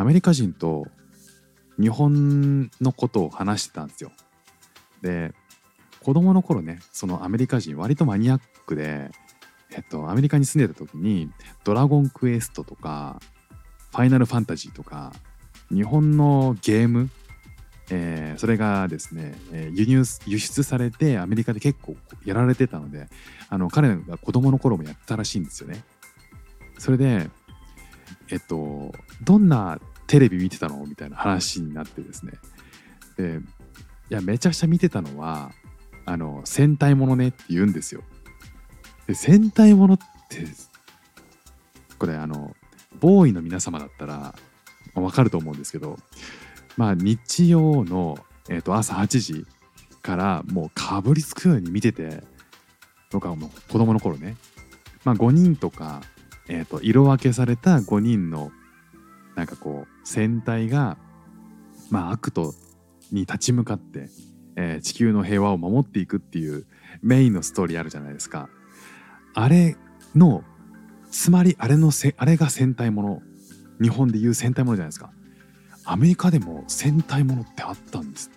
アメリカ人と日本のことを話してたんですよで子供の頃ねそのアメリカ人割とマニアックでえっと、アメリカに住んでた時に「ドラゴンクエスト」とかファイナルファンタジーとか日本のゲーム、えーそれがですね、えー輸入輸出されてアメリカで結構やられてたのであの彼が子供の頃もやったらしいんですよね。それでえっとどんなテレビ見てたのみたいな話になってですねでいやめちゃくちゃ見てたのはあの戦隊ものねって言うんですよ。で戦隊ものってこれあのボーイの皆様だったらわかると思うんですけどまあ日曜の、えー、と朝8時からもうかぶりつくように見てて僕はもう子供の頃ね、まあ、5人とか、えー、と色分けされた5人のなんかこう戦隊が、まあ、悪とに立ち向かって、えー地球の平和を守っていくっていうメインのストーリーあるじゃないですか。あれのつまりあれのせあれが戦隊もの日本でいう戦隊ものじゃないですか。アメリカでも戦隊ものってあったんですっ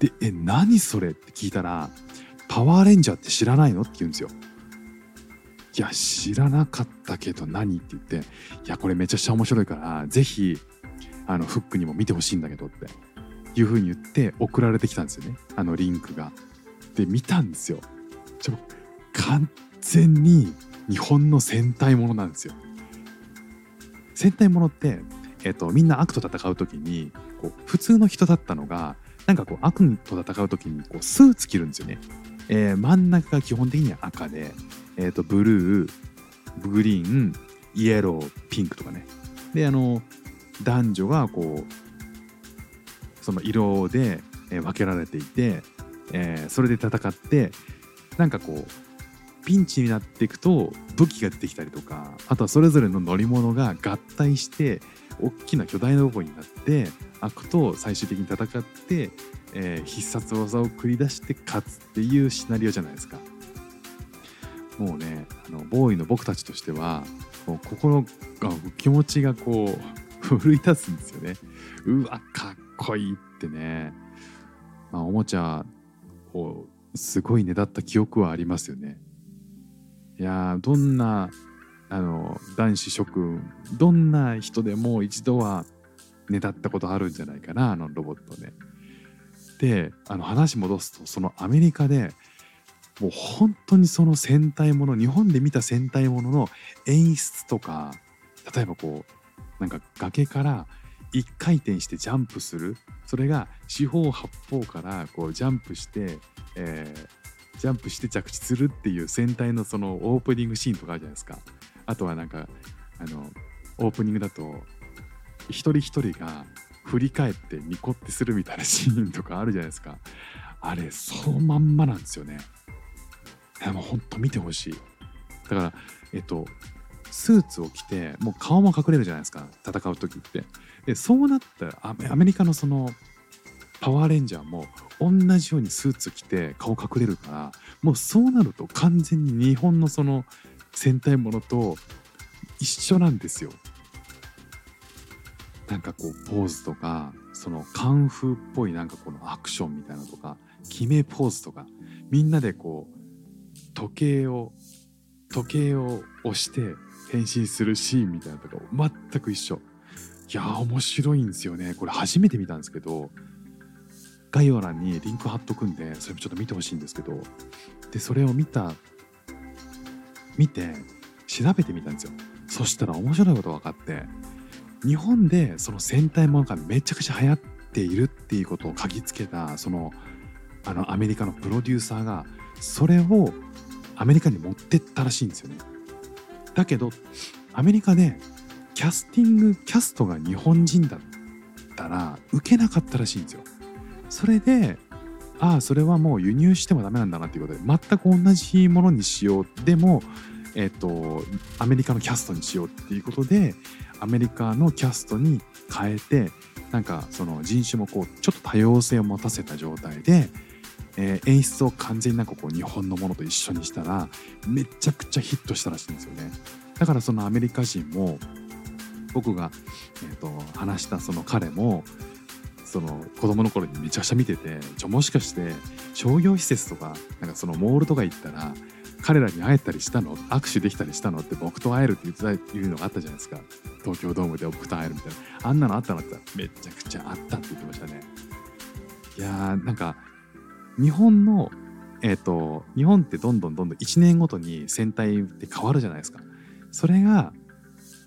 て。でえ何それって聞いたらパワーレンジャーって知らないのって言うんですよ。いや知らなかったけど何って言っていやこれめちゃくちゃ面白いからぜひあのフックにも見てほしいんだけどっていう風に言って送られてきたんですよねあのリンクがで見たんですよちょ完全に日本の戦隊ものなんですよ。戦隊ものって、えっとみんな悪と戦う時にこう普通の人だったのがなんかこう悪と戦う時にこうスーツ着るんですよね。えー真ん中が基本的には赤で、えっとブルーグリーンイエローピンクとかね。であの男女がこうその色でえ分けられていて、えーそれで戦ってなんかこうピンチになっていくと武器が出てきたりとかあとはそれぞれの乗り物が合体して大きな巨大なロボになって悪と最終的に戦って、えー必殺技を繰り出して勝つっていうシナリオじゃないですか。もうねあのボーイの僕たちとしてはこう心が気持ちがこう 奮い立つんですよね。うわかっこいいってね。まあ、おもちゃをすごいねだった記憶はありますよね。いやどんなあの男子諸君どんな人でも一度はねだったことあるんじゃないかなあのロボットね。であの話戻すとそのアメリカでもう本当にその戦隊もの日本で見た戦隊ものの演出とか例えばこうなんか崖から一回転してジャンプする。それが四方八方からこうジャンプして、えージャンプして着地するっていう戦隊のそのオープニングシーンとかあるじゃないですか。あとはなんかあのオープニングだと一人一人が振り返ってニコってするみたいなシーンとかあるじゃないですか。あれそのまんまなんですよね。やもうほんと見てほしい。だからえっとスーツを着てもう顔も隠れるじゃないですか。戦う時って。でそうなったらアメリカのそのパワーレンジャーも同じようにスーツ着て顔隠れるからもうそうなると完全に日本のその戦隊ものと一緒なんですよ。なんかこうポーズとかそのカンフーっぽいなんかこのアクションみたいなとか決めポーズとかみんなでこう時計を時計を押して変身するシーンみたいなのとか全く一緒。いや面白いんですよね。これ初めて見たんですけど概要欄にリンク貼っとくんでそれもちょっと見てほしいんですけどでそれを見た見て調べてみたんですよそしたら面白いこと分かって日本でその戦隊ものがめちゃくちゃ流行っているっていうことを嗅ぎつけたそのあのアメリカのプロデューサーがそれをアメリカに持ってったらしいんですよね。だけどアメリカでキャスティングキャストが日本人だったら受けなかったらしいんですよ。それでああそれはもう輸入してもダメなんだなっていうことで全く同じものにしよう。でもえっ、とアメリカのキャストにしようっていうことでアメリカのキャストに変えてなんかその人種もこうちょっと多様性を持たせた状態で、えー演出を完全になんかこう日本のものと一緒にしたらめちゃくちゃヒットしたらしいんですよね。だからそのアメリカ人も僕が、えー、と話したその彼もその子供の頃にめちゃくちゃ見ててちょもしかして商業施設とかなんかそのモールとか行ったら彼らに会えたりしたの？握手できたりしたの？って僕と会えるって言ってたいうのがあったじゃないですか。東京ドームで僕と会えるみたいな。あんなのあったのって言ったらめちゃくちゃあったって言ってましたね。いやーなんか日本のえっ、と日本ってどんどんどんどん1年ごとに戦隊って変わるじゃないですかそれが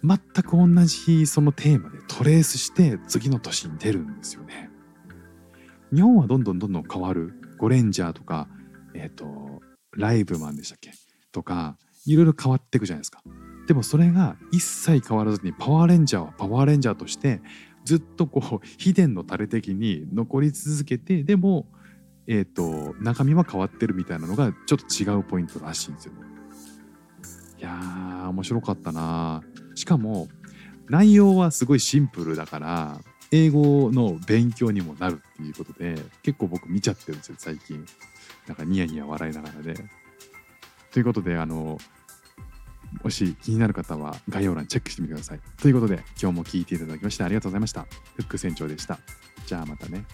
全く同じそのテーマでトレースして次の年に出るんですよね。日本はどんどんどんどん変わる。ゴレンジャーとか、えっ、と、ライブマンでしたっけ？とか、いろいろ変わっていくじゃないですか。でもそれが一切変わらずにパワーレンジャーはパワーレンジャーとしてずっとこう秘伝のタレ的に残り続けてでもえっ、と中身は変わってるみたいなのがちょっと違うポイントらしいんですよ。いやー面白かったな。しかも内容はすごいシンプルだから英語の勉強にもなるっていうことで結構僕見ちゃってるんですよ最近。なんかニヤニヤ笑いながらで。ということであのもし気になる方は概要欄チェックしてみてください。ということで今日も聞いていただきましてありがとうございました。フック船長でした。じゃあまたね。